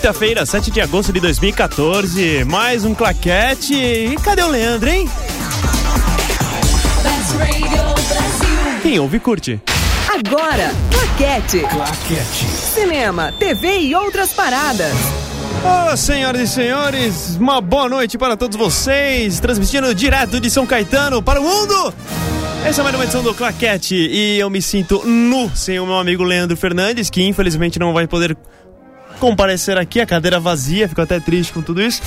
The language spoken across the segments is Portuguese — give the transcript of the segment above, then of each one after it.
Quinta-feira, 7 de agosto de 2014. Mais um claquete. E cadê o Leandro, hein? Quem ouve curte. Agora, Claquete. Claquete. Cinema, TV e outras paradas. Oh, senhoras e senhores, uma boa noite para todos vocês, transmitindo direto de São Caetano para o mundo. Essa é mais uma edição do Claquete e eu me sinto nu sem o meu amigo Leandro Fernandes, que infelizmente não vai poder comparecer aqui, a cadeira vazia, ficou até triste com tudo isso.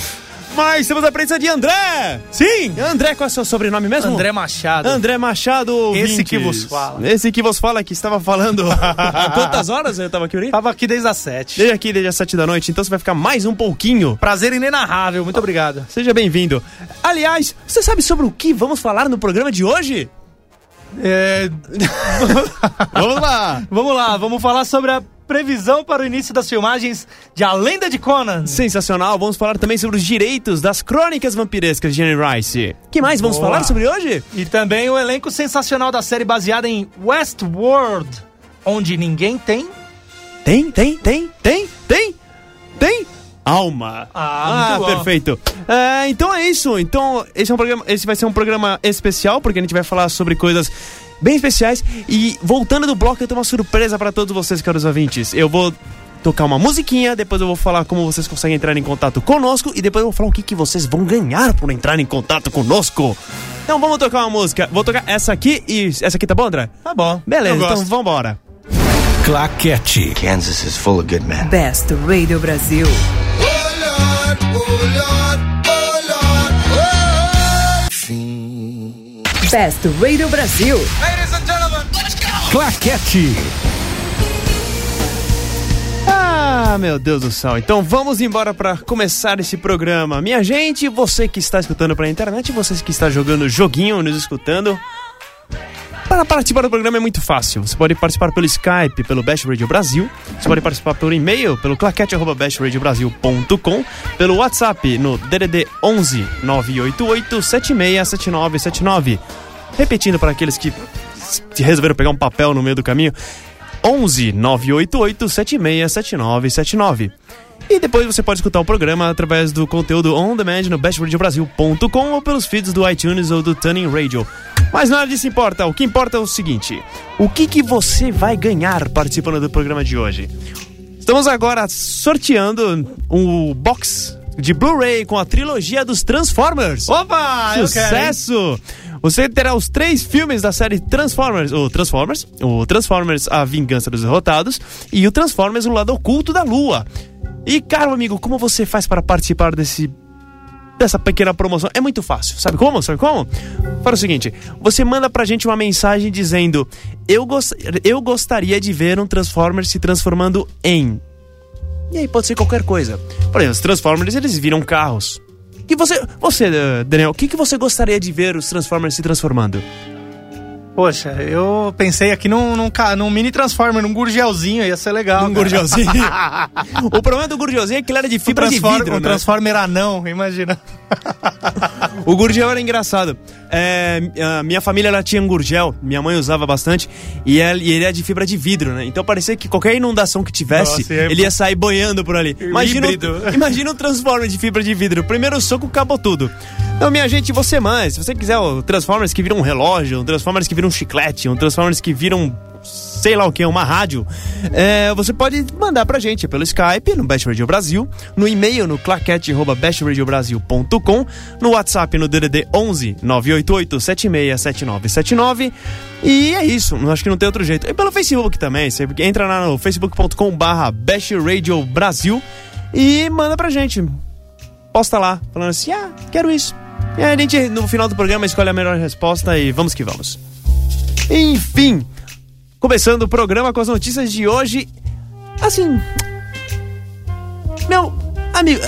Mas temos a presença de André! Sim! André, qual é o seu sobrenome mesmo? André Machado. André Machado. Esse ouvintes. que vos fala. Esse que vos fala, que estava falando. Há quantas horas eu estava aqui, Uri? Tava aqui desde as sete. Desde aqui, desde as sete da noite, então você vai ficar mais um pouquinho. Prazer inenarrável, muito obrigado. Seja bem-vindo. Aliás, você sabe sobre o que vamos falar no programa de hoje? É... Vamos lá! vamos lá, vamos falar sobre a previsão para o início das filmagens de A Lenda de Conan. Sensacional, vamos falar também sobre os direitos das crônicas vampirescas de Jenny Rice. que mais vamos Boa. falar sobre hoje? E também o elenco sensacional da série baseada em Westworld, onde ninguém tem... Tem, tem, tem, tem, tem, tem. Alma. Ah, bom. perfeito. É, então é isso. Então esse é um programa, esse vai ser um programa especial porque a gente vai falar sobre coisas bem especiais e voltando do bloco eu tenho uma surpresa para todos vocês, caros ouvintes. Eu vou tocar uma musiquinha, depois eu vou falar como vocês conseguem entrar em contato conosco e depois eu vou falar o que, que vocês vão ganhar por entrar em contato conosco. Então vamos tocar uma música. Vou tocar essa aqui e essa aqui tá bom, André? Tá bom. Beleza, então vambora. Claquete. Kansas is full of good men. Best Radio Brasil. Best Radio Brasil. Claquete. Ah, meu Deus do céu. Então vamos embora para começar esse programa. Minha gente, você que está escutando pela internet, você que está jogando joguinho, nos escutando. Para participar do programa é muito fácil. Você pode participar pelo Skype, pelo Best Radio Brasil. Você pode participar pelo e-mail, pelo claquete@bestradiobrasil.com, pelo WhatsApp no DDD 11 988 767979. Repetindo para aqueles que resolveram pegar um papel no meio do caminho, 11 988 767979. E depois você pode escutar o programa através do conteúdo on demand no bestradiobrasil.com ou pelos feeds do iTunes ou do Tuning Radio. Mas nada disso importa. O que importa é o seguinte: o que, que você vai ganhar participando do programa de hoje? Estamos agora sorteando um box de Blu-ray com a trilogia dos Transformers. Opa? Sucesso! Você terá os três filmes da série Transformers, o Transformers, o Transformers A Vingança dos Derrotados e o Transformers O Lado Oculto da Lua. E, caro amigo, como você faz para participar desse dessa pequena promoção? É muito fácil. Sabe como? Sabe como? Fala o seguinte, você manda pra gente uma mensagem dizendo: "Eu gos- eu gostaria de ver um Transformers se transformando em e aí pode ser qualquer coisa. Por exemplo, os Transformers, eles viram carros. E você, você, eh, Daniel, o que, que você gostaria de ver os Transformers se transformando? Poxa, eu pensei aqui num, num, num mini Transformer, num gurgelzinho, ia ser legal. Um cara. gurgelzinho? o problema do gurgelzinho é que ele era de fibra de vidro, um né? Transformer anão, imagina. O gurgel era engraçado. É, minha família ela tinha um gurgel, minha mãe usava bastante, e ele, e ele é de fibra de vidro, né? Então parecia que qualquer inundação que tivesse, Nossa, é- ele ia sair boiando por ali. Imagina, um, imagina um Transformer de fibra de vidro. Primeiro soco, acabou tudo. Então, minha gente, você mais. Se você quiser o Transformers que vira um relógio, um Transformers que vira um chiclete, um Transformers que vira um sei lá o que, uma rádio, é, você pode mandar pra gente pelo Skype, no Best Radio Brasil, no e-mail no claquete.bestradiobrasil.com, no WhatsApp no DDD 11 988 767979 e é isso, acho que não tem outro jeito. E pelo Facebook também, você entra lá no facebook.com barra Best Radio Brasil e manda pra gente. Posta lá, falando assim, ah, quero isso. E aí a gente, no final do programa, escolhe a melhor resposta e vamos que vamos. Enfim, começando o programa com as notícias de hoje. Assim. Meu amigo.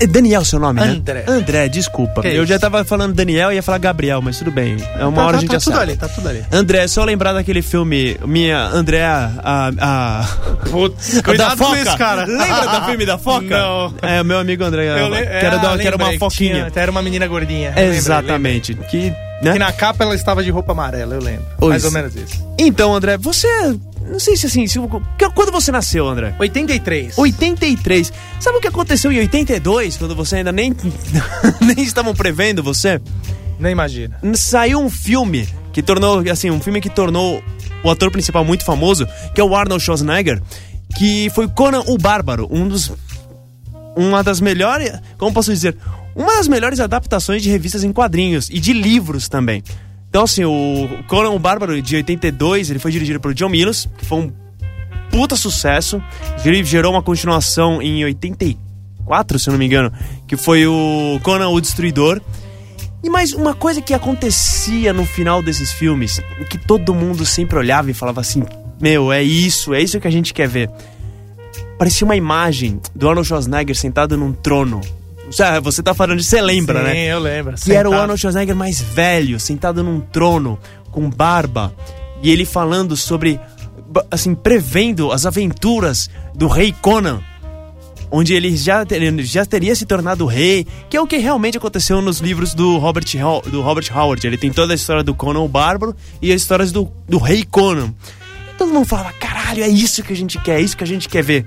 É Daniel, seu nome, né? André. André, desculpa. Que eu isso? já tava falando Daniel e ia falar Gabriel, mas tudo bem. É uma Tá- hora tá- a gente tá já tudo sabe. ali, tá tudo ali. André, só lembrar daquele filme, minha Andréa, a, a, Putz, da cuidado foca. com isso, cara. Lembra do filme da foca? Não. É, o meu amigo André, Eu le- que era, ah, da- que era uma lembrei, foquinha. tinha- Era uma menina gordinha. eu lembrei, Exatamente. Que, lembrei. né? Que na capa ela estava de roupa amarela, eu lembro. Pois. Mais ou menos isso. Então, André, você Não sei se assim. Se, quando você nasceu, André? 83. 83. Sabe o que aconteceu em 82, quando você ainda nem, nem estavam prevendo você? Nem imagina. Saiu um filme que tornou, assim, um filme que tornou o ator principal muito famoso, que é o Arnold Schwarzenegger, que foi Conan o Bárbaro, um dos uma das melhores, como posso dizer, uma das melhores adaptações de revistas em quadrinhos e de livros também. Então, assim, o Conan o Bárbaro de 82, ele foi dirigido por John Milius, que foi um puta sucesso. Ele gerou uma continuação em 84, se eu não me engano, que foi o Conan o Destruidor. E mais uma coisa que acontecia no final desses filmes, que todo mundo sempre olhava e falava assim: Meu, é isso, é isso que a gente quer ver. Parecia uma imagem do Arnold Schwarzenegger sentado num trono. Você tá falando disso, você lembra, Sim, né? eu lembro. Que era o Sentado. Arnold Schwarzenegger mais velho, sentado num trono, com barba, e ele falando sobre, assim, prevendo as aventuras do rei Conan, onde ele já, ele já teria se tornado rei, que é o que realmente aconteceu nos livros do Robert, do Robert Howard. Ele tem toda a história do Conan o Bárbaro e as histórias do, do rei Conan. E todo mundo falava, caralho, é isso que a gente quer, é isso que a gente quer ver.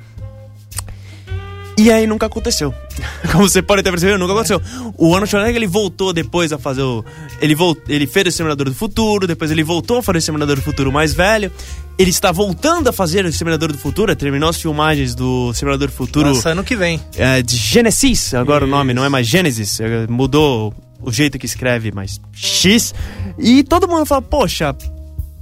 E aí nunca aconteceu. Como você pode ter percebido, nunca aconteceu. O Arnold Schwarzenegger ele voltou depois a fazer o. Ele, volt, ele fez o Exterminador do Futuro, depois ele voltou a fazer o Exterminador do Futuro mais velho. Ele está voltando a fazer o Exterminador do Futuro, terminou as filmagens do Exterminador do Futuro Nossa, ano que vem. é, de Genesis, agora o nome, não é mais Gênesis, é, mudou o jeito que escreve, mas X. E todo mundo fala, poxa,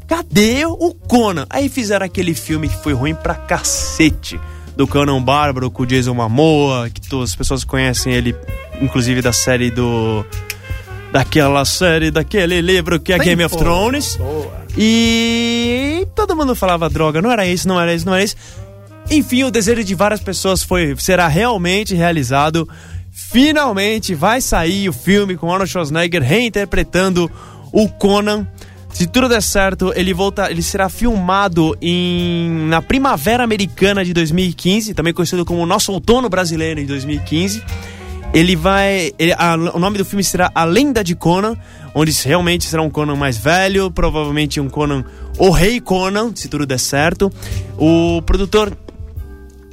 cadê o Conan? Aí fizeram aquele filme que foi ruim pra cacete. Do Conan Bárbaro com o Jason Momoa, que todas as pessoas conhecem ele, inclusive da série do. Daquela série, daquele livro que é Game of. Thrones. Boa. E todo mundo falava droga, não era isso, não era isso, não era isso. Enfim, o desejo de várias pessoas foi será realmente realizado. Finalmente vai sair o filme com Arnold Schwarzenegger reinterpretando o Conan. Se tudo der certo, ele volta, ele será filmado em na Primavera Americana de 2015, também conhecido como Nosso Outono Brasileiro de 2015. Ele vai. ele- a- o nome do filme será A Lenda de Conan, onde realmente será um Conan mais velho, provavelmente um Conan, o Rei Conan, se tudo der certo. O produtor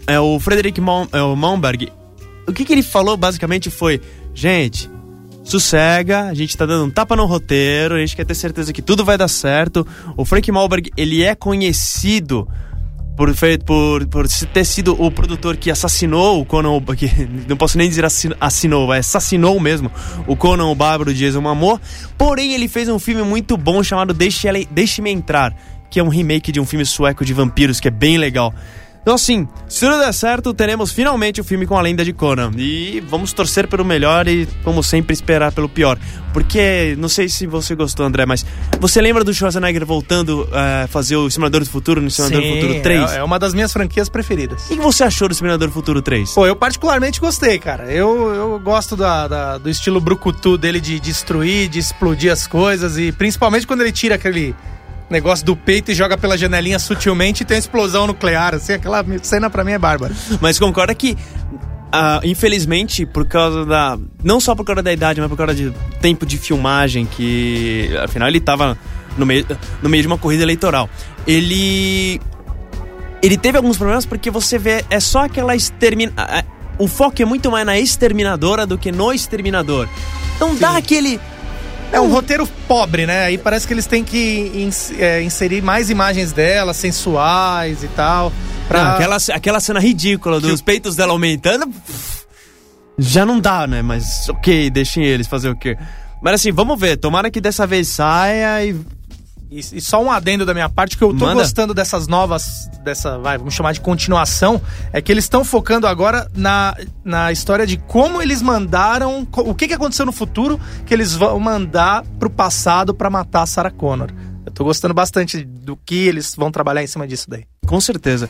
é o Frederick Mon, é, o Malmberg. O que, que ele falou basicamente foi: gente, sossega, a gente tá dando um tapa no roteiro, a gente quer ter certeza que tudo vai dar certo. O Frank Malmberg, ele é conhecido por, por, por ter sido o produtor que assassinou o Conan, que não posso nem dizer assin- assinou, assassinou mesmo o Conan o Bárbaro de Jason Momoa. Porém, ele fez um filme muito bom chamado Deixe-me Entrar, que é um remake de um filme sueco de vampiros que é bem legal. Então, assim, se tudo der certo, teremos finalmente o filme com a lenda de Conan. E vamos torcer pelo melhor e, como sempre, esperar pelo pior. Porque, não sei se você gostou, André, mas você lembra do Schwarzenegger voltando a fazer o Simulador do Futuro no Simulador do Futuro 3? É, é uma das minhas franquias preferidas. O que você achou do Simulador do Futuro 3? Pô, eu particularmente gostei, cara. Eu, eu gosto da, da- do estilo brucutu dele de destruir, de explodir as coisas e principalmente quando ele tira aquele negócio do peito e joga pela janelinha sutilmente e tem uma explosão nuclear, assim, aquela cena pra mim é bárbara. Mas concorda que, ah, infelizmente, por causa da. Não só por causa da idade, mas por causa de tempo de filmagem, que afinal ele tava no meio, no meio de uma corrida eleitoral. Ele. Ele teve alguns problemas porque você vê, é só aquela extermina. O foco é muito mais na exterminadora do que no exterminador. Então dá aquele. É um roteiro pobre, né? Aí parece que eles têm que é, inserir mais imagens dela, sensuais e tal. Pra... Não, aquela, aquela cena ridícula dos peitos dela aumentando. Já não dá, né? Mas ok, deixem eles fazer o quê? Mas assim, vamos ver. Tomara que dessa vez saia e. E, e só um adendo da minha parte, que eu tô Manda. gostando dessas novas, dessa, vai, vamos chamar de continuação, é que eles estão focando agora na, na história de como eles mandaram, o que, que aconteceu no futuro que eles vão mandar pro passado pra matar a Sarah Connor. Eu tô gostando bastante do que eles vão trabalhar em cima disso daí. Com certeza.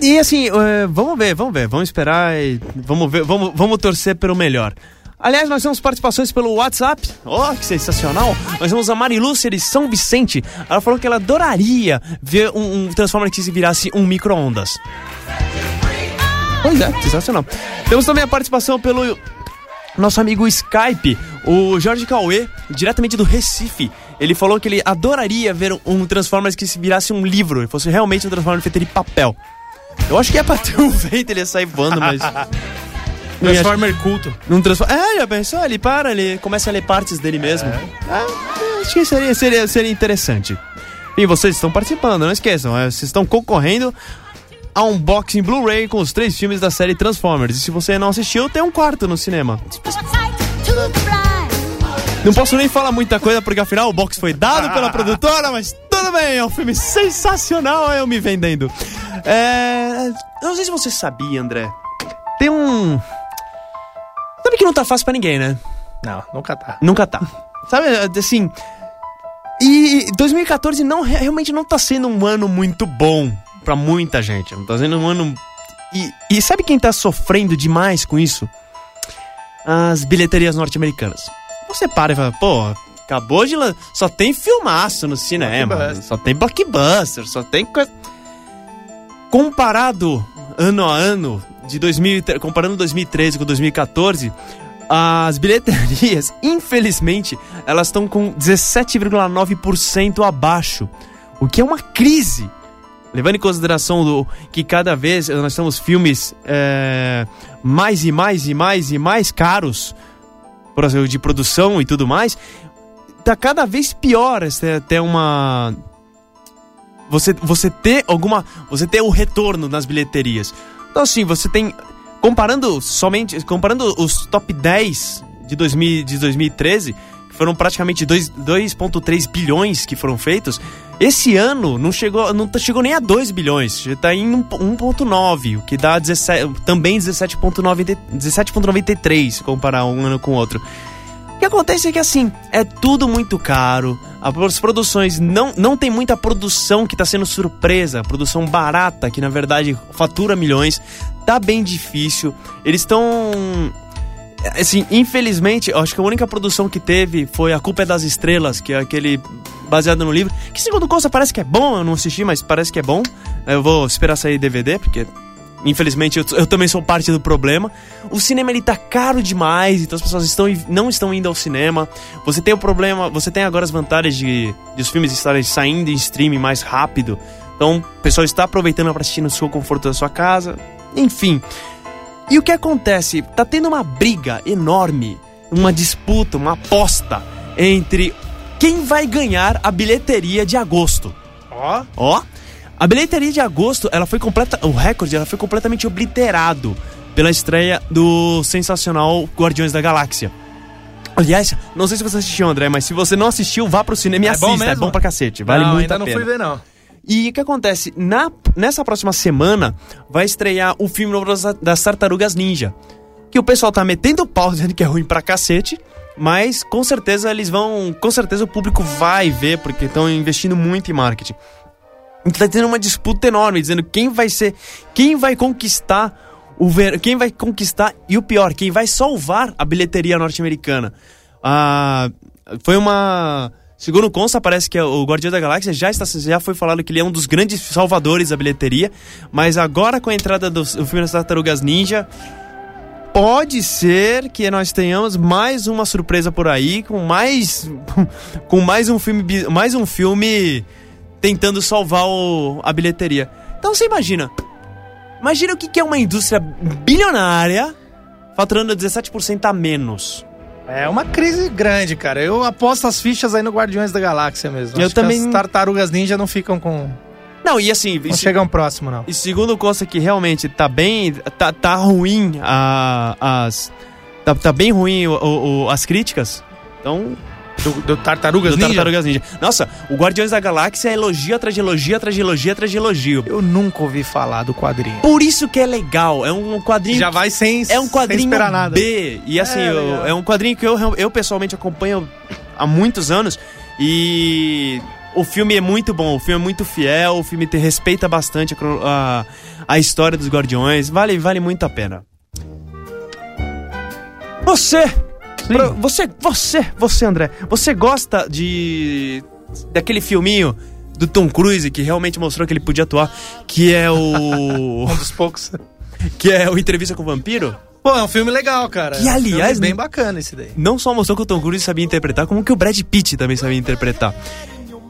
E assim, eh, vamos ver, vamos ver. Vamos esperar e vamos ver, vamos, vamos torcer pelo melhor. Aliás, nós temos participações pelo WhatsApp. Oh, que sensacional! Nós temos a Marilúcia de São Vicente. Ela falou que ela adoraria ver um, um Transformer que se virasse um micro-ondas. Pois é, sensacional. Temos também a participação pelo nosso amigo Skype, o Jorge Cauê, diretamente do Recife. ele falou que ele adoraria ver um- Transformers que se virasse um livro, e fosse realmente um Transformers feito de papel. Eu acho que é pra ter um vento ele ia sair voando, mas. Transformer culto. Não transforma. É, já pensou? Ele para, ele começa a ler partes dele mesmo. Ah, acho que seria, seria, seria interessante. E vocês estão participando, não esqueçam. é, Vocês estão concorrendo a um unboxing Blu-ray com os três filmes da série Transformers. E se você não assistiu, tem um quarto no cinema. Não posso nem falar muita coisa, porque afinal o box foi dado pela produtora, mas tudo bem, é um filme sensacional, eu me vendendo. É. Não sei se você sabia, André. Tem um. Sabe que não tá fácil pra ninguém, né? Não, nunca tá. Nunca tá. Sabe, assim. E 2014 não, realmente não tá sendo um ano muito bom pra muita gente. Não tá sendo um ano. E, e sabe quem tá sofrendo demais com isso? As bilheterias norte-americanas. Você para e fala, pô, acabou de. lan- Só tem filmaço no cinema. Só tem blockbuster, só tem coisa. Comparado ano a ano, de 2000, comparando 2013 com 2014, as bilheterias, infelizmente, elas estão com 17,9% abaixo, o que é uma crise. Levando em consideração do, que cada vez nós temos filmes é, mais e mais e mais e mais caros por exemplo, de produção e tudo mais, tá cada vez pior até uma você você ter alguma você ter o retorno nas bilheterias. Então assim, você tem comparando somente comparando os top 10 de 2000 de 2013, que foram praticamente dois- 2.3 bilhões que foram feitos, esse ano não chegou não tá- chegou nem a 2 bilhões, já tá em um- 1.9, o que dá 17, também 17.90 17.93 se comparar um ano com o outro. Acontece é que assim, é tudo muito caro. As produções não, não tem muita produção que tá sendo surpresa, produção barata, que na verdade fatura milhões. Tá bem difícil. Eles estão. Assim, infelizmente, acho que a única produção que teve foi A Culpa é das Estrelas, que é aquele baseado no livro. Que segundo consta parece que é bom, eu não assisti, mas parece que é bom. Eu vou esperar sair DVD, porque Infelizmente, eu, eu também sou parte do problema. O cinema ele tá caro demais, então as pessoas estão, não estão indo ao cinema. Você tem o problema, você tem agora as vantagens de, de os filmes estarem saindo em streaming mais rápido. Então, o pessoal está aproveitando para assistir no seu conforto da sua casa. Enfim. E o que acontece? Tá tendo uma briga enorme, uma disputa, uma aposta entre quem vai ganhar a bilheteria de agosto. Ó, Ó, a bilheteria de agosto, ela foi completa, o recorde, ela foi completamente obliterado pela estreia do sensacional Guardiões da Galáxia. Aliás, não sei se você assistiu, André, mas se você não assistiu, vá pro cinema e É bom assista, é mesmo? bom pra cacete, vale não, muito ainda a não pena. fui ver, não. E o que acontece? Na, nessa próxima semana vai estrear o filme novo das, das Tartarugas Ninja. Que o pessoal tá metendo pau dizendo que é ruim pra cacete. Mas com certeza eles vão. Com certeza o público vai ver, porque estão investindo muito em marketing. Então tá tendo uma disputa enorme, dizendo quem vai ser. Quem vai conquistar o ver, Quem vai conquistar. E o pior, quem vai salvar a bilheteria norte-americana. Ah, foi uma. Segundo consta, parece que o Guardião da Galáxia já, está, já foi falado que ele é um dos grandes salvadores da bilheteria. Mas agora com a entrada do, do filme das Tartarugas Ninja, pode ser que nós tenhamos mais uma surpresa por aí, com mais. com mais um filme. Mais um filme tentando salvar o- a bilheteria. Então você imagina. Imagina o que que é uma indústria bilionária faturando 17% a menos. É uma crise grande, cara. Eu aposto as fichas aí no Guardiões da Galáxia mesmo. Eu Acho também- As tartarugas ninja não ficam com. Não, e assim, Não e se- chegam próximo, não. E segundo consta que realmente tá bem. tá, tá ruim a, as. Tá, tá bem ruim o- o- as críticas. Então. Do, do Tartarugas do Ninja? Tartarugas Ninja. Nossa, o Guardiões da Galáxia é elogio atrás de elogio, atrás de elogio, atrás de elogio. Eu nunca ouvi falar do quadrinho. Por isso que é legal. É um quadrinho. Já vai sem, é um quadrinho sem esperar nada. B. E assim, É, eu- é um quadrinho que eu, eu pessoalmente acompanho há muitos anos. E o filme é muito bom, o filme é muito fiel, o filme respeita bastante a, a, a história dos Guardiões. Vale, vale muito a pena. Você! Pro- você, você, você, André, você gosta de. daquele filminho do Tom Cruise que realmente mostrou que ele podia atuar, que é o. Um dos poucos. que é o Entrevista com o Vampiro? Pô, é um filme legal, cara. Que, É um aliás, bem bacana esse daí. Não só mostrou que o Tom Cruise sabia interpretar, como que o Brad Pitt também sabia interpretar.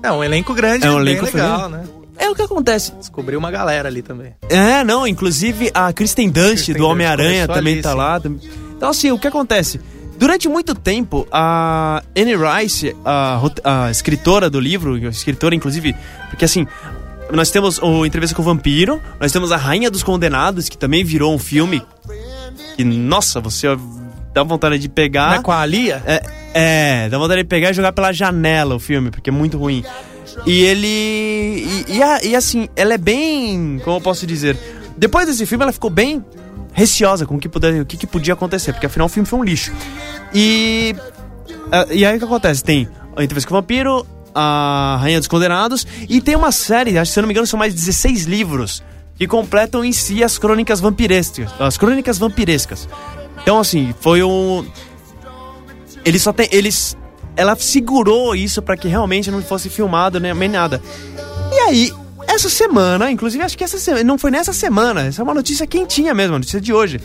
É um elenco grande, É um elenco legal, né? É o que acontece. Descobriu uma galera ali também. É, não, inclusive a Kristen Dunst Kristen do Homem-Aranha também ali, tá sim. lá. Então, assim, o que acontece? Durante muito tempo, a Anne Rice, a, a escritora do livro, a escritora, inclusive, porque assim, nós temos o Entrevista com o Vampiro, nós temos a Rainha dos Condenados, que também virou um filme que, nossa, você dá vontade de pegar. Não é com a Lia? É, é, dá vontade de pegar e jogar pela janela o filme, porque é muito ruim. E ele. E, e, e assim, ela é bem. Como eu posso dizer? Depois desse filme, ela ficou bem receosa com o que, puder, o que, que podia acontecer, porque afinal o filme foi um lixo. E. ah, E aí o que acontece? Tem a Entrevista com o Vampiro, a Rainha dos Condenados, e tem uma série, acho que se eu não me engano, são mais 16 livros que completam em si as crônicas vampirescas. As crônicas vampirescas. Então, assim, foi um. Ele só tem. Eles. Ela segurou isso pra que realmente não fosse filmado né, nem nada. E aí, essa semana, inclusive acho que essa semana. Não foi nessa semana, essa é uma notícia quentinha mesmo, a notícia de hoje.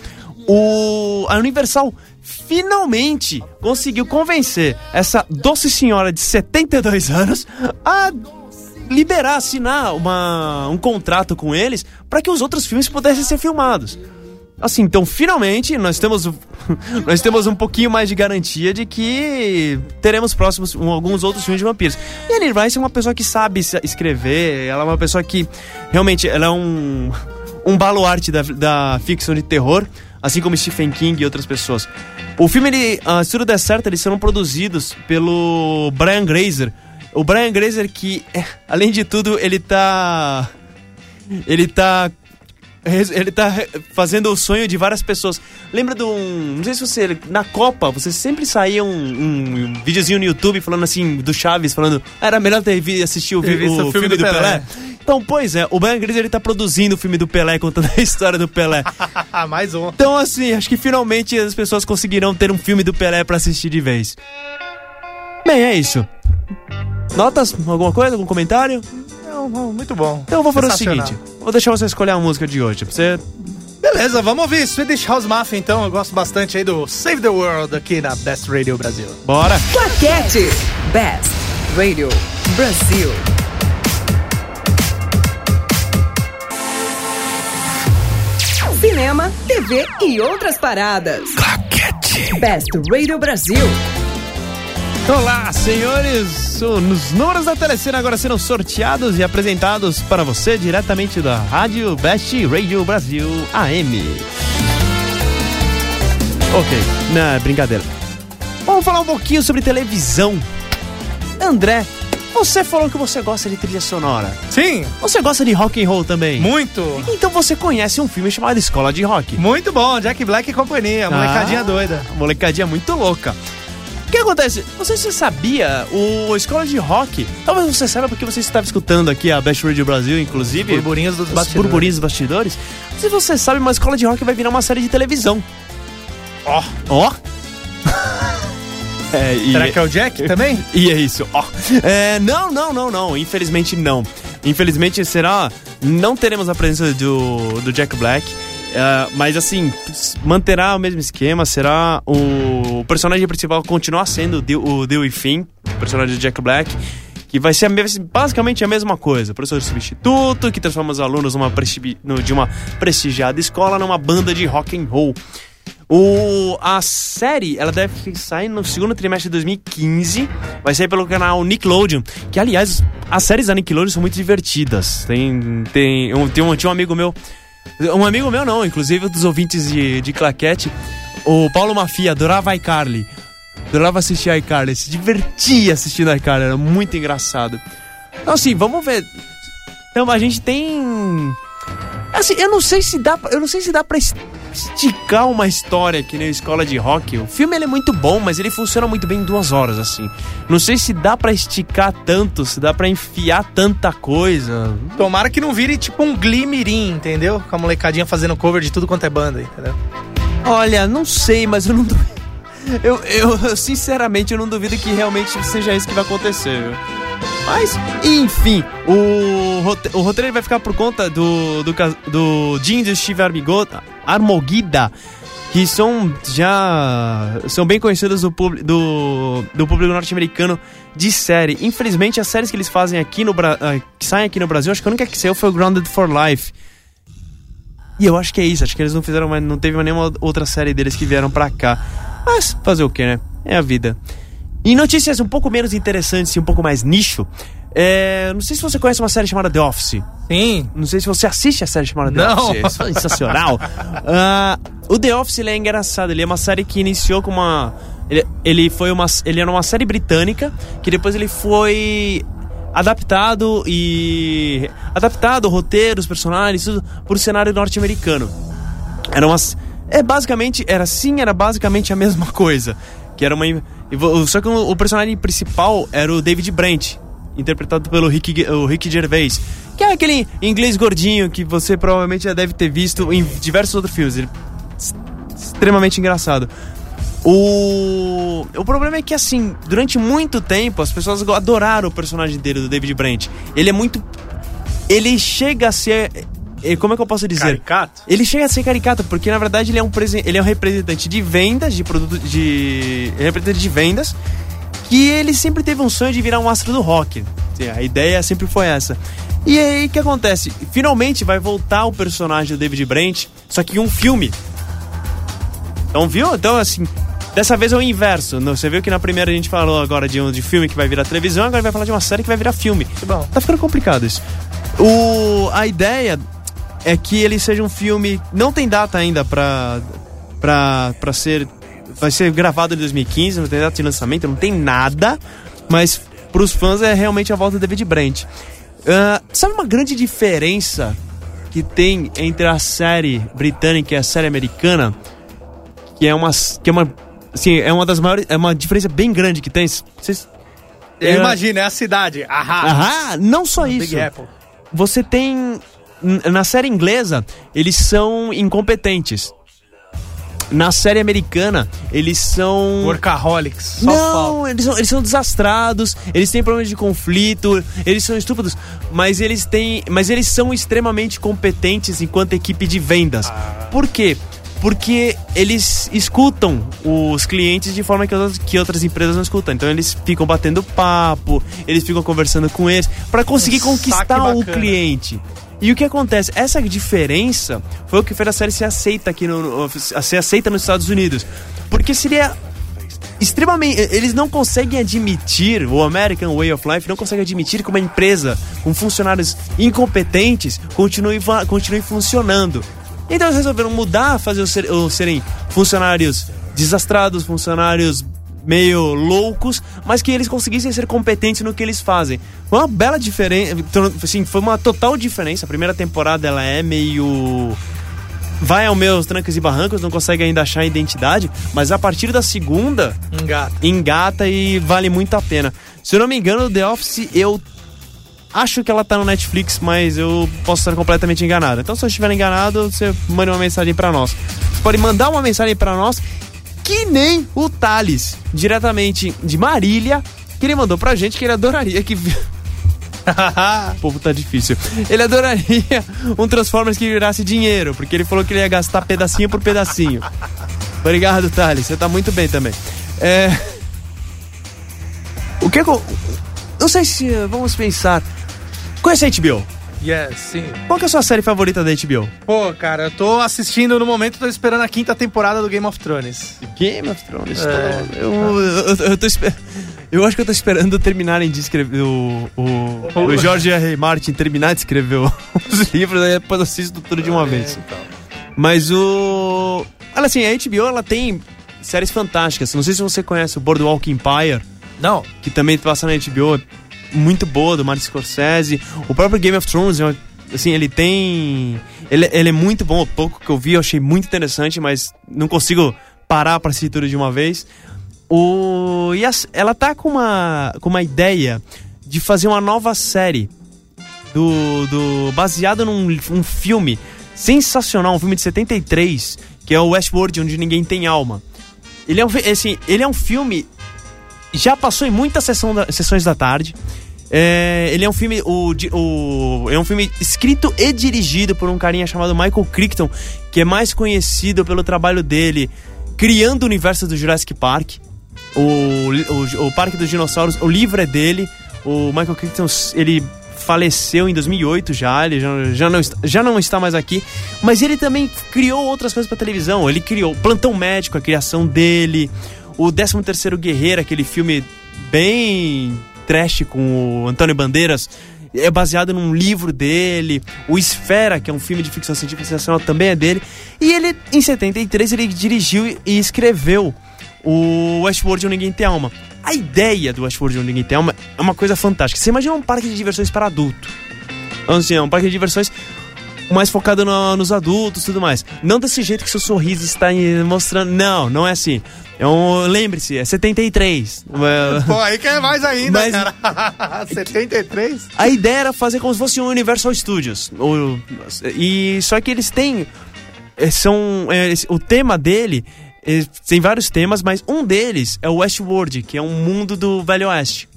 O, a Universal finalmente conseguiu convencer essa doce senhora de 72 anos a liberar, assinar uma, um contrato com eles para que os outros filmes pudessem ser filmados. Assim, então finalmente nós temos nós temos um pouquinho mais de garantia de que teremos próximos um, alguns outros filmes de vampiros. E a Anne é uma pessoa que sabe escrever, ela é uma pessoa que realmente ela é um um baluarte da, da ficção de terror, assim como Stephen King e outras pessoas. O filme, ele, ah, se tudo der certo, eles serão produzidos pelo Brian Grazer. O Brian Grazer que, eh, além de tudo, ele tá... Ele tá... Ele tá fazendo o sonho de várias pessoas. Lembra de um. Não sei se você. Na Copa, você sempre saía um, um, um videozinho no YouTube falando assim, do Chaves, falando. "Ah, Era melhor ter assistir o, vi- visto o filme, do, Pelé. Então, pois é, o Brian Grazer ele tá produzindo o filme do Pelé, contando a história do Pelé. Mais um. Então, assim, acho que finalmente as pessoas conseguirão ter um filme do Pelé pra assistir de vez. Bem, é isso. Notas? Alguma coisa? Algum comentário? Muito bom. Então eu vou fazer o seguinte: vou deixar você escolher a música de hoje. Pra você. Beleza, vamos ouvir Swedish House Mafia então. Eu gosto bastante aí do Save the World aqui na Best Radio Brasil. Bora! Claquete. Best Radio Brasil. Cinema, TV e outras paradas. Claquete. Best Radio Brasil. Olá, senhores! Os números da Telecena agora serão sorteados e apresentados para você diretamente da Rádio Best Radio Brasil AM. Ok, não, brincadeira. Vamos falar um pouquinho sobre televisão. André, você falou que você gosta de trilha sonora. Sim, Você gosta de rock and roll também? muito. Então você conhece um filme chamado Escola de Rock. Muito bom, Jack Black e companhia, molecadinha Ah, doida. Molecadinha muito louca. O que acontece? Não sei se você sabia, o Escola de Rock, talvez você saiba porque você estava escutando aqui a Best Radio Brasil, inclusive. Burburinhos dos os bastidores. burburinhos dos bastidores. Se você sabe, uma Escola de Rock vai virar uma série de televisão. Ó, Ó! é, e, será que é o Jack também? e é isso, ó. É, não, não, não, não. Infelizmente não. Infelizmente será. Não teremos a presença do, do Jack Black. É, mas assim, manterá o mesmo esquema. Será o, o personagem principal continuar sendo o Dewey- o Dewey Finn, o personagem do Jack Black. Que vai ser a basicamente a mesma coisa. Professor substituto que transforma os alunos numa de uma prestigiada escola numa banda de rock and roll. O, a série, ela deve sair no segundo trimestre de 2015. Vai sair pelo canal Nickelodeon. Que, aliás, as séries da Nickelodeon são muito divertidas. Tem, tem, um, tem um, tinha um amigo meu. Um amigo meu, não, inclusive dos ouvintes de, de Claquete. O Paulo Mafia adorava iCarly. Adorava assistir iCarly. Se divertia assistindo iCarly. Era muito engraçado. Então, assim, vamos ver. Então, a gente tem. Assim, eu não sei se dá, eu não sei se dá para esticar uma história que nem escola de rock. O filme ele é muito bom, mas ele funciona muito bem em duas horas assim. Não sei se dá pra esticar tanto, se dá pra enfiar tanta coisa. Tomara que não vire tipo um Glee Mirim, entendeu? Com a molecadinha fazendo cover de tudo quanto é banda, entendeu? Olha, não sei, mas eu não duvido. Eu, eu, eu, sinceramente eu não duvido que realmente seja isso que vai acontecer. viu? Mas, enfim, o, rote- o roteiro vai ficar por conta do, do, do Jim e Steve Armogida, que são já são bem conhecidas do, do, do público norte-americano de série. Infelizmente, as séries que eles fazem aqui no Bra- ah, que saem aqui no Brasil, acho que a única que saiu foi o Grounded for Life. E eu acho que é isso, acho que eles não fizeram mais, não teve mais nenhuma outra série deles que vieram pra cá. Mas fazer o que, né? É a vida. E notícias um pouco menos interessantes e um pouco mais nicho. É, não sei se você conhece uma série chamada The Office. Sim. Não sei se você assiste a série chamada The Não. Office. É sensacional. Ah, o The Office é engraçado. Ele é uma série que iniciou com uma. Ele, ele foi uma. Ele era uma série britânica que depois ele foi adaptado e. Adaptado, roteiros, personagens, tudo, por cenário norte-americano. Era umas. É basicamente. Era sim, era basicamente a mesma coisa. Que era uma. Só que o, personagem principal era o David Brent, interpretado pelo Rick, o Rick Gervais. Que é aquele inglês gordinho que você provavelmente já deve ter visto em diversos outros filmes. Ele es- extremamente engraçado. O, o problema é que, assim, durante muito tempo as pessoas adoraram o personagem dele, do David Brent. Ele é muito. Ele chega a ser. Como é que eu posso dizer? Caricato? Ele chega a ser caricato, porque na verdade ele é um, ele é um representante de vendas, de produto. de. ele é representante de vendas, que ele sempre teve um sonho de virar um astro do rock. A ideia sempre foi essa. E aí o que acontece? Finalmente vai voltar o personagem do David Brent, só que em um filme. Então, viu? Então, assim, dessa vez é o inverso. Não, Você viu que na primeira a gente falou agora de um de filme que vai virar televisão, agora vai falar de uma série que vai virar filme. Que bom. Tá ficando complicado isso. O, a ideia é que ele seja um filme. Não tem data ainda pra, pra, pra ser. Vai ser gravado em 2015, não tem data de lançamento, não tem nada. Mas pros fãs é realmente a volta do David Brent. Ah, sabe uma grande diferença que tem entre a série britânica e a série americana? Que é uma. Que é uma assim, é uma das maiores. É uma diferença bem grande que tem. Vocês. Eu É- imagino, é a cidade. Ahá. Aham, não só isso. Big Apple. Você tem. Na série inglesa, eles são incompetentes. Na série americana, eles são. Workaholics. Só. Não, eles são, eles são desastrados, eles têm problemas de conflito, eles são estúpidos, mas eles têm. Mas eles são extremamente competentes enquanto equipe de vendas. Por quê? Porque eles escutam os clientes de forma que outras, que outras empresas não escutam. Então eles ficam batendo papo, eles ficam conversando com eles para conseguir Um conquistar o cliente. E o que acontece? Essa diferença foi o que fez a série ser aceita aqui no, ser aceita nos Estados Unidos. Porque seria extremamente. Eles não conseguem admitir, o American Way of Life não consegue admitir que uma empresa com funcionários incompetentes continue, continue funcionando. Então eles resolveram mudar, fazer os serem funcionários desastrados, funcionários meio loucos, mas que eles conseguissem ser competentes no que eles fazem. Foi uma bela diferença, assim, foi uma total diferença. A primeira temporada ela é meio vai ao meus trancos e barrancos, não consegue ainda achar a identidade, mas a partir da segunda Engata. engata e vale muito a pena. Se eu não me engano, The Office eu acho que ela tá no Netflix, mas eu posso estar completamente enganado. Então se eu estiver enganado, você manda uma mensagem pra nós. Você pode mandar uma mensagem pra nós que nem o Thales, diretamente de Marília, que ele mandou pra gente que ele adoraria que o povo tá difícil. Ele adoraria um Transformers que virasse dinheiro, porque ele falou que ele ia gastar pedacinho por pedacinho. Obrigado, Thales. Você tá muito bem também. É... O que é que eu... Não sei se... Vamos pensar... Conhece a HBO? Yes, sim. Qual que é a sua série favorita da HBO? Pô, cara, eu tô assistindo no momento, tô esperando a quinta temporada do Game of Thrones. Game of Thrones. É. Eu, eu, eu tô esper- Eu acho que eu tô esperando terminarem de escrever o, o, o George R. R. Martin terminar de escrever os livros, aí depois eu assisto tudo de uma vez. então. Mas o. Olha assim, a HBO ela tem séries fantásticas. Não sei se você conhece o Boardwalk Empire, Não, que também passa na HBO, é muito boa, do Martin Scorsese. O próprio Game of Thrones, assim, ele tem. Ele, ele é muito bom. O pouco que eu vi eu achei muito interessante, mas não consigo parar pra assistir tudo de uma vez. O, e ela tá com uma, com uma ideia de fazer uma nova série do, do baseado num um filme sensacional, um filme de 73, que é o Westworld, onde ninguém tem alma. Ele é um, assim, ele é um filme já passou em muitas da- sessões da tarde. É, ele é um filme. O, o- é um filme escrito e dirigido por um carinha chamado Michael Crichton, que é mais conhecido pelo trabalho dele criando o universo do Jurassic Park. O, o, o Parque dos Dinossauros, o livro é dele. O Michael Crichton, ele faleceu em 2008 já, ele já, já, não, já não está mais aqui. Mas ele também criou outras coisas pra televisão. Ele criou Plantão Médico, a criação dele. O 13º Guerreiro, aquele filme bem trash com o Antônio Bandeiras. É baseado num livro dele. O Esfera, que é um filme de ficção científica sensacional, também é dele. E ele, em 73, ele dirigiu e escreveu o Westworld Onde Ninguém Tem Alma. A ideia do Westworld Onde Ninguém Tem Alma é uma coisa fantástica. Você imagina um parque de diversões para adulto. Então, assim, é um parque de diversões mais focado no- nos adultos e tudo mais. Não desse jeito que seu sorriso está mostrando. Não, não é assim. É um, Lembre-se, é 73. É- Pô, aí quer mais ainda, Mas- cara. 73? A ideia era fazer como se fosse um Universal Studios. O- e só que eles têm. eh, São, esse- o tema dele. eh, Tem vários temas, mas um deles é o Westworld, que é um mundo do Velho Oeste.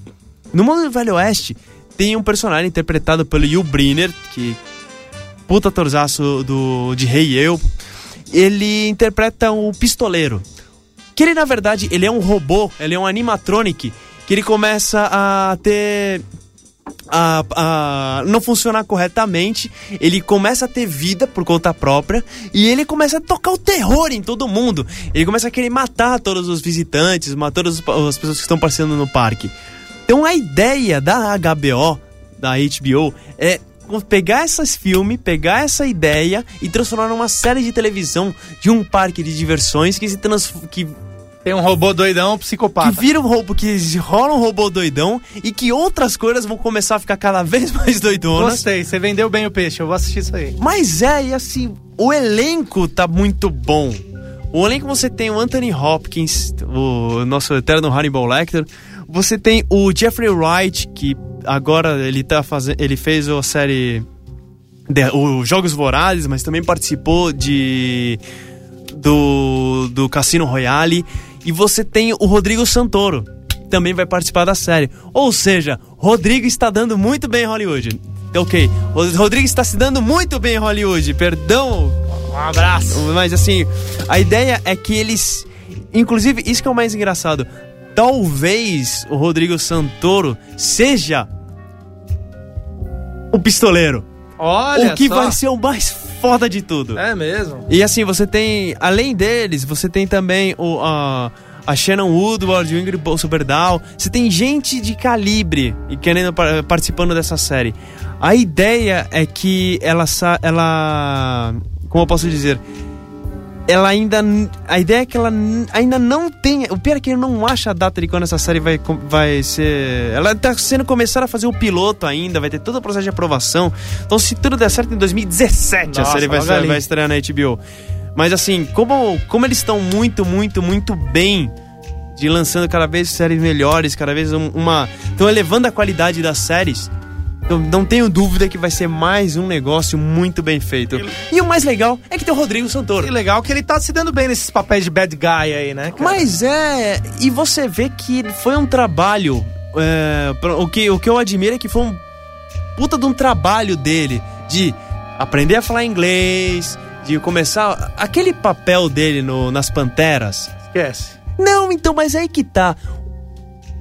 No mundo do Velho Oeste, tem um personagem interpretado pelo Yul Brynner, que puta torzaço do, de Rei Eu. Ele interpreta o pistoleiro. Que ele, na verdade, ele é um robô, ele é um animatronic, que ele começa a ter a, a não funcionar corretamente, ele começa a ter vida por conta própria e ele começa a tocar o terror em todo mundo. Ele começa a querer matar todos os visitantes, matar todas as as pessoas que estão passeando no parque. Então a ideia da HBO, da HBO, é pegar esses filmes, pegar essa ideia e transformar numa série de televisão de um parque de diversões que se trans, que Tem um robô doidão, psicopata. que vira um robô, que rola um robô doidão e que outras coisas vão começar a ficar cada vez mais doidonas. Gostei, você vendeu bem o peixe, eu vou assistir isso aí. Mas é, e assim, o elenco tá muito bom. O elenco você tem o Anthony Hopkins, o nosso eterno Hannibal Lecter. Você tem o Jeffrey Wright, que agora ele tá fazendo. Ele fez a série. de- os Jogos Vorazes, mas também participou de. Do, do Cassino Royale. E você tem o Rodrigo Santoro, que também vai participar da série. Ou seja, Rodrigo está dando muito bem em Hollywood. Ok, o Rodrigo está se dando muito bem em Hollywood. Perdão Um abraço. mas assim, a ideia é que eles. Inclusive, isso que é o mais engraçado. Talvez o Rodrigo Santoro seja o pistoleiro. Olha o que só. vai ser o mais foda de tudo. É mesmo. E assim, você tem. Além deles, você tem também o. a a Shannon Woodward, o Ingrid Soberdal. Você tem gente de calibre e querendo par- participando dessa série. A ideia é que ela. ela como eu posso dizer? Ela ainda. A ideia é que ela ainda não tem. O pior é que ele não acha a data de quando essa série vai, vai ser. Ela tá sendo começar a fazer o piloto ainda, vai ter todo o processo de aprovação. Então, se tudo der certo, em 2017 a Nossa, série vai, ser- vai estrear na HBO. Mas assim, como, como eles estão muito, muito, muito bem de lançando cada vez séries melhores, cada vez um- uma. Estão elevando a qualidade das séries. Não tenho dúvida que vai ser mais um negócio muito bem feito. E o mais legal é que tem o Rodrigo Santoro. Que legal que ele tá se dando bem nesses papéis de bad guy aí, né? cara? Mas é. E você vê que foi um trabalho. é, o, que, o que eu admiro é que foi um puta de um trabalho dele de aprender a falar inglês, de começar. Aquele papel dele no, nas Panteras. Esquece. Não, então, mas é aí que tá.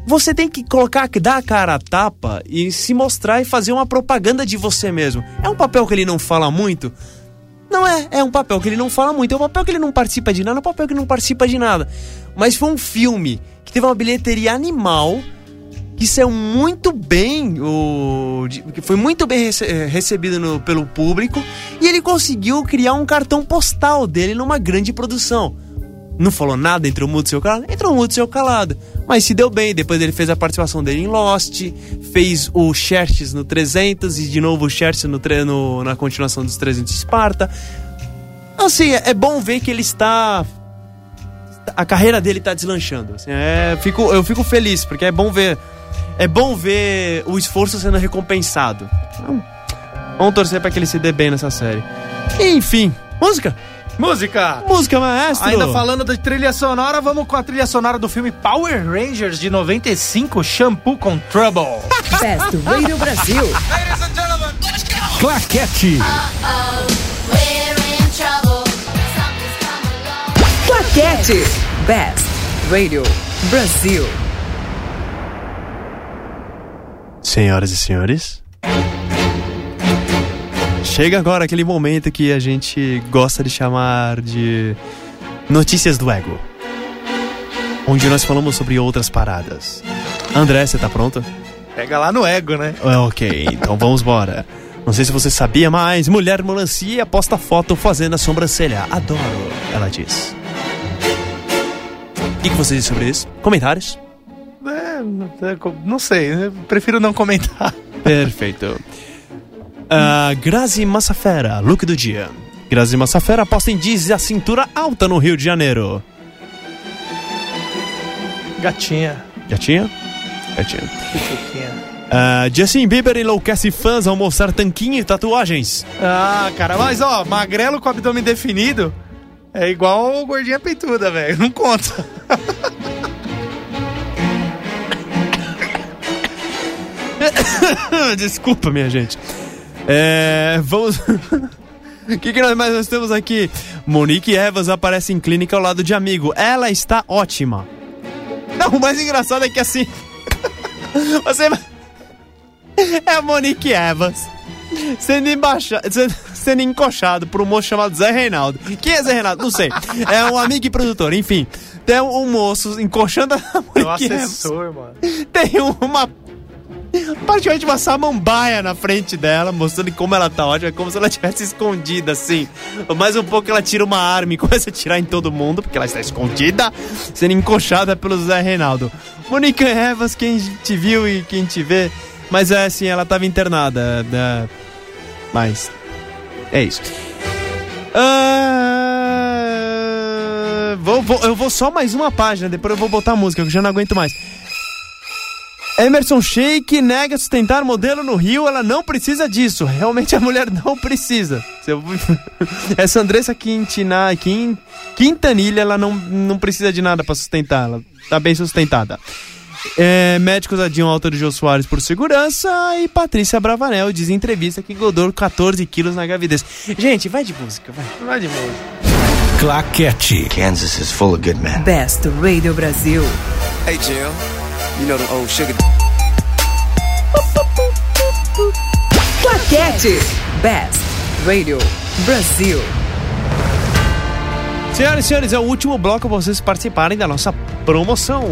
Você tem que colocar, dar a cara a tapa e se mostrar e fazer uma propaganda de você mesmo. É um papel que ele não fala muito? Não é, é um papel que ele não fala muito, é um papel que ele não participa de nada, é um papel que não participa de nada. Mas foi um filme que teve uma bilheteria animal, que saiu muito bem, o, que foi muito bem rece- eh, recebido no- pelo público, e ele conseguiu criar um cartão postal dele numa grande produção. Não falou nada, entrou mudo seu calado? Entrou mudo seu calado. Mas se deu bem, depois ele fez a participação dele em Lost, fez o Xerxes no 300 e de novo o Xerxes no, tre- no- na continuação dos 300 de Esparta. Assim, é, é bom ver que ele está... A carreira dele está deslanchando. assim, é, fico, eu fico feliz, porque é bom ver... É bom ver o esforço sendo recompensado. Então, vamos torcer para que ele se dê bem nessa série. Enfim, música? Música! Música, maestro! Ainda falando de trilha sonora, vamos com a trilha sonora do filme Power Rangers de 95, Shampoo com Trouble. Best Radio Brasil. Claquete. Claquete. Best Radio Brasil. Senhoras e senhores. Chega agora aquele momento que a gente gosta de chamar de Notícias do Ego. Onde nós falamos sobre outras paradas. André, você tá pronto? Pega lá no ego, né? É, ok, então vamos embora. Não sei se você sabia, mas mulher melancia posta foto fazendo a sobrancelha. Adoro, ela diz. O que, que você diz sobre isso? Comentários? É, não sei, prefiro não comentar. Perfeito. Uh, Grazi Massafera, look do dia. Grazi Massafera aposta em Diz a cintura alta no Rio de Janeiro. Gatinha, Gatinha? Gatinha. Uh, Justin Bieber enlouquece fãs ao mostrar tanquinho e tatuagens. Ah, cara, mas ó, magrelo com abdômen definido é igual gordinha peituda, velho. Não conta. Desculpa, minha gente. É, vamos. O que, que nós mais nós temos aqui? Monique Evans aparece em clínica ao lado de amigo. Ela está ótima. Não, o mais engraçado é que assim. Você. É a Monique Evans sendo, embaixa... sendo, encoxado por um moço chamado Zé Reinaldo. Quem é Zé Reinaldo? Não sei. É um amigo e produtor, enfim. Tem um moço encoxando a É Monique Evans. assessor, mano. Tem uma. Praticamente uma samambaia na frente dela, mostrando como ela tá ótima, é como se ela tivesse escondida, assim. Mais um pouco ela tira uma arma e começa a tirar em todo mundo, porque ela está escondida, sendo encoxada pelo Zé Reinaldo. Mônica Evas, quem te viu e quem te vê, mas é assim, ela tava internada, né? Mas. É isso. Ah, vou, vou- eu vou só mais uma página, depois eu vou botar a música, que eu já não aguento mais. Emerson Sheik nega sustentar modelo no Rio, ela não precisa disso. Realmente a mulher não precisa. Essa Andressa Quintina, Quin- Quintanilha, ela não, não precisa de nada pra sustentar. Ela tá bem sustentada. É, médicos adiam alta de Jô Soares por segurança e Patrícia Bravanel diz em entrevista que engordou 14 quilos na gravidez. Gente, vai de música, vai. Vai de música. Claquete. Kansas is full of good men. Best Radio Brasil. Hey, Jill. You know the old sugar. Claquete. Best Radio Brasil. Senhoras e senhores, é o último bloco para vocês participarem da nossa promoção.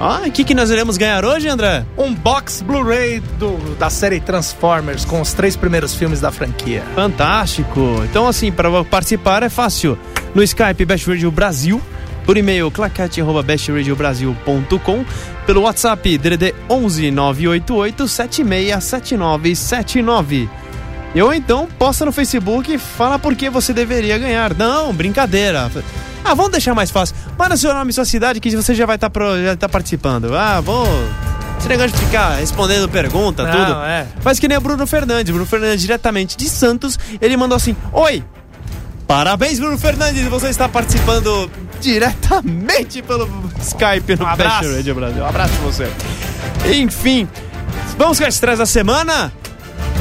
Ah, o que, que nós iremos ganhar hoje, André? Um box Blu-ray do- da série Transformers com os três primeiros filmes da franquia. Fantástico! Então, assim, para participar é fácil. No Skype Best Radio Brasil, por e-mail claquete.bestradiobrasil.com, pelo WhatsApp DDD 11 988 767979. Ou então posta no Facebook e fala por que você deveria ganhar. Não, brincadeira. Ah, vamos deixar mais fácil. Manda seu nome e sua cidade que você já vai estar já tá participando. Ah, vou. Esse negócio de ficar respondendo pergunta, Não, tudo. é. Faz que nem o Bruno Fernandes. Bruno Fernandes, diretamente de Santos, ele mandou assim: Oi! Parabéns, Bruno Fernandes! Você está participando diretamente pelo Skype no Um abraço. Best Radio Brasil. Um abraço você. Enfim, vamos com as estreias da semana?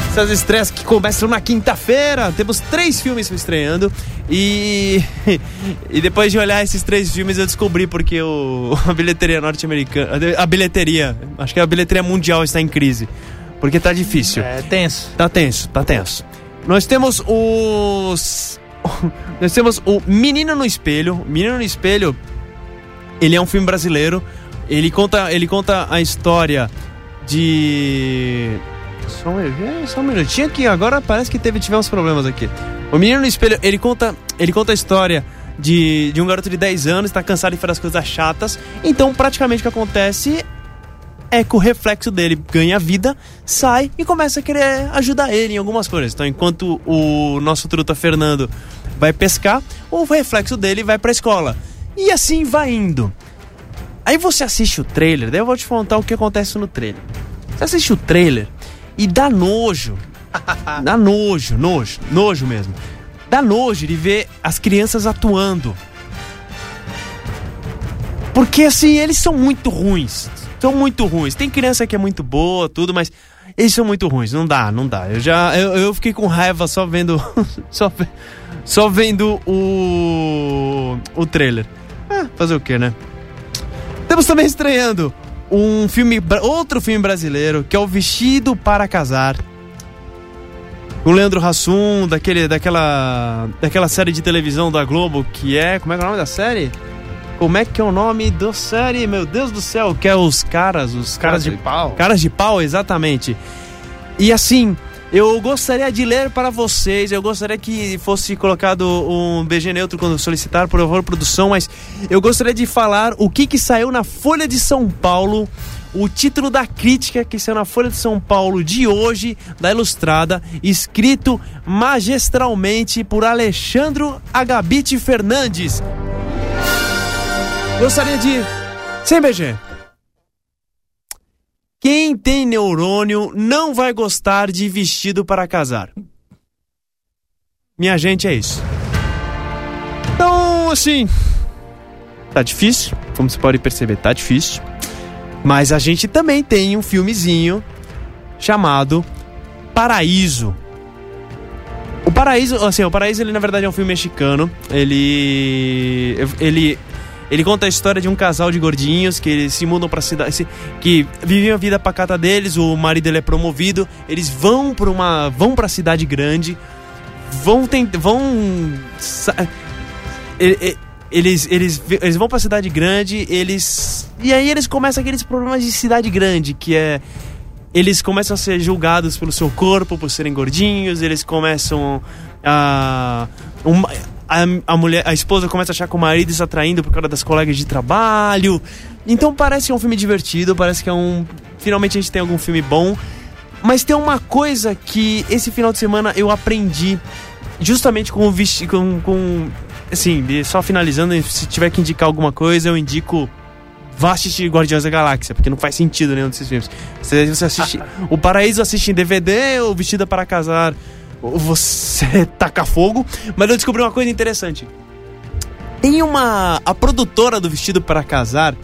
Essas estreias que começam na quinta-feira. Temos três filmes estreando. E. E depois de olhar esses três filmes, eu descobri porque o, a bilheteria norte-americana. A bilheteria. Acho que a bilheteria mundial está em crise. Porque tá difícil. É tenso. Tá tenso, tá tenso. Nós temos os. Nós temos o Menino no Espelho. Menino no Espelho, ele é um filme brasileiro. Ele conta, ele conta a história de. Só um, é, só um minutinho que agora parece que teve, tivemos problemas aqui. O Menino no Espelho, ele conta, ele conta a história de, de um garoto de 10 anos, está cansado de fazer as coisas chatas. Então, praticamente o que acontece é que o reflexo dele ganha vida, sai e começa a querer ajudar ele em algumas coisas. Então, enquanto o nosso truta Fernando vai pescar, o reflexo dele vai pra escola. E assim vai indo. Aí você assiste o trailer, daí eu vou te contar o que acontece no trailer. Você assiste o trailer e dá nojo. Dá nojo, nojo, nojo mesmo. dá nojo de ver as crianças atuando. Porque assim, eles são muito ruins. São muito ruins. Tem criança que é muito boa, tudo, mas eles são muito ruins. Não dá, não dá. Eu já eu, eu fiquei com raiva só vendo só, só vendo o o trailer. Ah, fazer o quê, né? Estamos também estreando um filme, outro filme brasileiro, que é o Vestido para Casar. O Leandro Hassum, daquele, daquela, daquela série de televisão da Globo, que é. Como é que é o nome da série? Como é que é o nome da série? Meu Deus do céu, que é os caras, os Caras de pau. Caras de pau, exatamente. E assim, eu gostaria de ler para vocês, eu gostaria que fosse colocado um BG neutro quando solicitar, por favor, produção, mas eu gostaria de falar o que que saiu na Folha de São Paulo, o título da crítica que saiu na Folha de São Paulo de hoje, da Ilustrada, escrito magistralmente por Alexandro Agabite Fernandes. Gostaria de... Sem BG. Quem tem neurônio não vai gostar de vestido para casar. Minha gente, é isso. Então, assim. Tá difícil, como você pode perceber, tá difícil. Mas a gente também tem um filmezinho chamado Paraíso. O Paraíso, assim, o Paraíso ele na verdade é um filme mexicano. Ele ele ele conta a história de um casal de gordinhos que eles se mudam para cidade, que viviam a vida pacata deles, o marido ele é promovido, eles vão para uma vão para cidade grande, vão vão eles, eles, eles vão pra cidade grande, eles. E aí eles começam aqueles problemas de cidade grande, que é. Eles começam a ser julgados pelo seu corpo, por serem gordinhos, eles começam a. a, a mulher, a esposa começa a achar que o marido está traindo por causa das colegas de trabalho. Então parece que é um filme divertido, parece que é um. Finalmente a gente tem algum filme bom. Mas tem uma coisa que esse final de semana eu aprendi justamente com o vesti com, com assim, só finalizando, se tiver que indicar alguma coisa, eu indico vá assistir Guardiões da Galáxia, porque não faz sentido nenhum desses filmes. Você, você assiste O Paraíso assiste em DVD, ou Vestida para Casar, você taca fogo, mas eu descobri uma coisa interessante. Tem uma a produtora do Vestido para Casar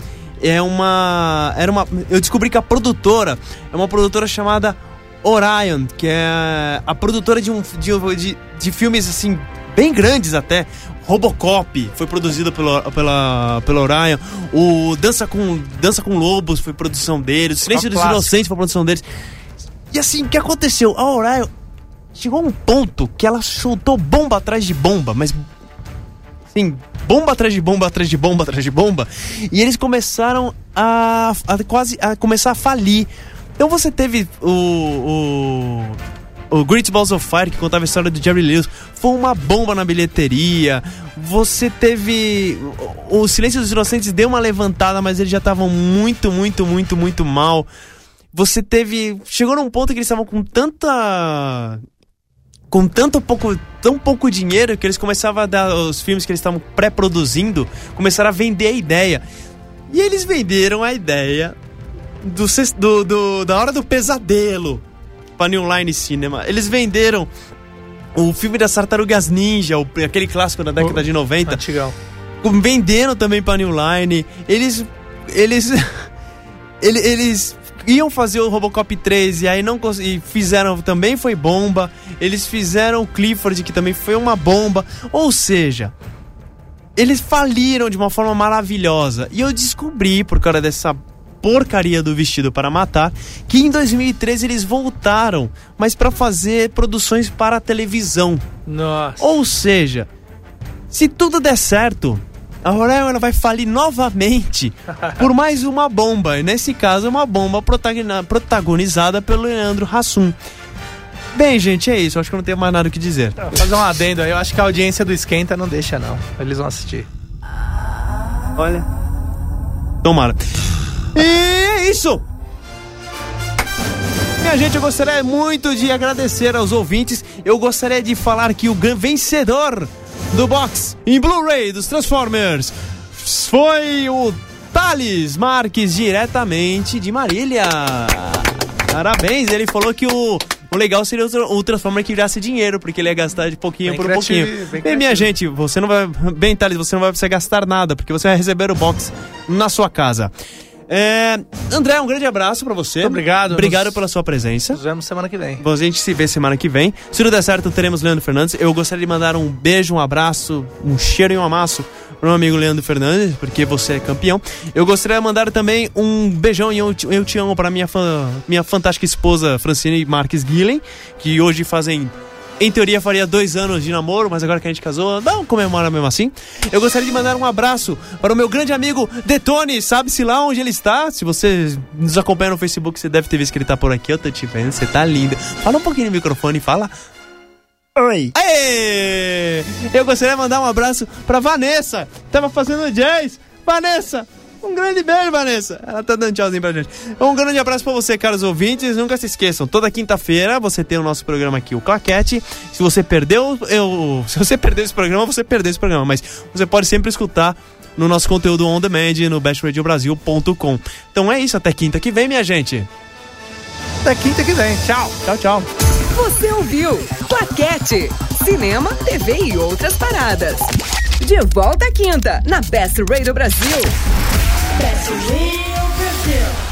é uma era uma eu descobri que a produtora é uma produtora chamada Orion, que é a produtora de um de, de, de filmes assim bem grandes até. Robocop foi produzido pelo, pela, pela Orion. O Dança com, Dança com Lobos foi produção deles. O Silêncio dos. Inocentes foi produção deles. E assim, o que aconteceu? A Orion chegou a um ponto que ela soltou bomba atrás de bomba, mas Sim, bomba atrás de bomba, atrás de bomba, atrás de bomba. E eles começaram a, a quase a começar a falir. Então você teve o, o, o Great Balls of Fire, que contava a história do Jerry Lewis. Foi uma bomba na bilheteria. Você teve. O, Silêncio dos Inocentes deu uma levantada, mas eles já estavam muito, muito, muito, muito mal. Você teve. Chegou num ponto que eles estavam com tanta com tanto pouco, tão pouco dinheiro que eles começavam a dar os filmes que eles estavam pré-produzindo, começaram a vender a ideia. E eles venderam a ideia do, do, do- da hora do pesadelo para New Line Cinema. Eles venderam o filme das Tartarugas Ninja, o- aquele clássico da década de 90 Antigão. vendendo também pra New Line. Eles. Eles. ele- eles iam fazer o Robocop 3 e aí não e fizeram também foi bomba. Eles fizeram o Clifford que também foi uma bomba. Ou seja, eles faliram de uma forma maravilhosa. E eu descobri por causa dessa porcaria do vestido para matar que em 2013 eles voltaram, mas para fazer produções para a televisão. Nossa. Ou seja, se tudo der certo, a Roraima ela vai falir novamente por mais uma bomba. E nesse caso, é uma bomba protagonizada pelo Leandro Hassum. Bem, gente, é isso. Acho que eu não tenho mais nada o que dizer. Vou fazer um adendo aí. Eu acho que a audiência do Esquenta não deixa, não. Eles vão assistir. Olha. Tomara. E é isso! Minha gente, eu gostaria muito de agradecer aos ouvintes. Eu gostaria de falar que o vencedor do box em Blu-ray dos Transformers foi o Thales Marques, diretamente de Marília. Parabéns, ele falou que o, o legal seria o, o Transformer que virasse dinheiro, porque ele ia gastar de pouquinho Bem por criativo, pouquinho. bem Bem, minha gente, você não vai. Bem, Thales, você não vai precisar gastar nada, porque você vai receber o box na sua casa. É, André, um grande abraço pra você. Muito obrigado. Obrigado Nos- pela sua presença. Nos vemos semana que vem. Bom, a gente se vê semana que vem. Se tudo der certo, teremos Leandro Fernandes. Eu gostaria de mandar um beijo, um abraço, um cheiro e um amasso pro meu amigo Leandro Fernandes, porque você é campeão. Eu gostaria de mandar também um beijão e eu te, eu te amo para minha, fã- minha fantástica esposa Francine Marques Guilhem, que hoje fazem. Em teoria faria dois anos de namoro, mas agora que a gente casou, não comemora mesmo assim. Eu gostaria de mandar um abraço para o meu grande amigo Detone, sabe-se lá onde ele está? Se você nos acompanha no Facebook, você deve ter visto que ele tá por aqui, eu tô te vendo, você tá linda. Fala um pouquinho no microfone e fala. Oi. Aê! Eu gostaria de mandar um abraço pra Vanessa, tava fazendo jazz. Vanessa, um grande beijo, Vanessa. Ela tá dando tchauzinho pra gente. Um grande abraço pra você, caros ouvintes. Nunca se esqueçam, toda quinta-feira você tem o nosso programa aqui, o Claquete. Se você perdeu, eu, se você perdeu esse programa, você perdeu esse programa, mas você pode sempre escutar no nosso conteúdo on demand no bestradiobrasil.com. Então é isso, até quinta que vem, minha gente. Até quinta que vem. Tchau. Tchau, tchau. Você ouviu Claquete. Cinema, TV e outras paradas. De volta à quinta, na Best Radio Brasil. Best Radio Brasil.